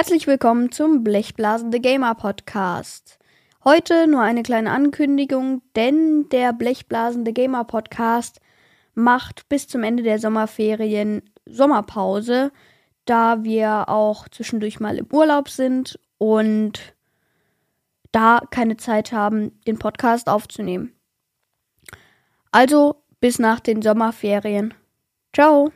Herzlich willkommen zum Blechblasende Gamer Podcast. Heute nur eine kleine Ankündigung, denn der Blechblasende Gamer Podcast macht bis zum Ende der Sommerferien Sommerpause, da wir auch zwischendurch mal im Urlaub sind und da keine Zeit haben, den Podcast aufzunehmen. Also bis nach den Sommerferien. Ciao.